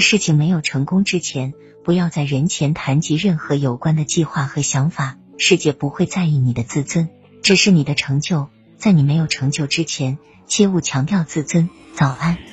事情没有成功之前不要在人前谈及任何有关的计划和想法世界不会在意你的自尊只是你的成就。在你没有成就之前切勿强调自尊。早安。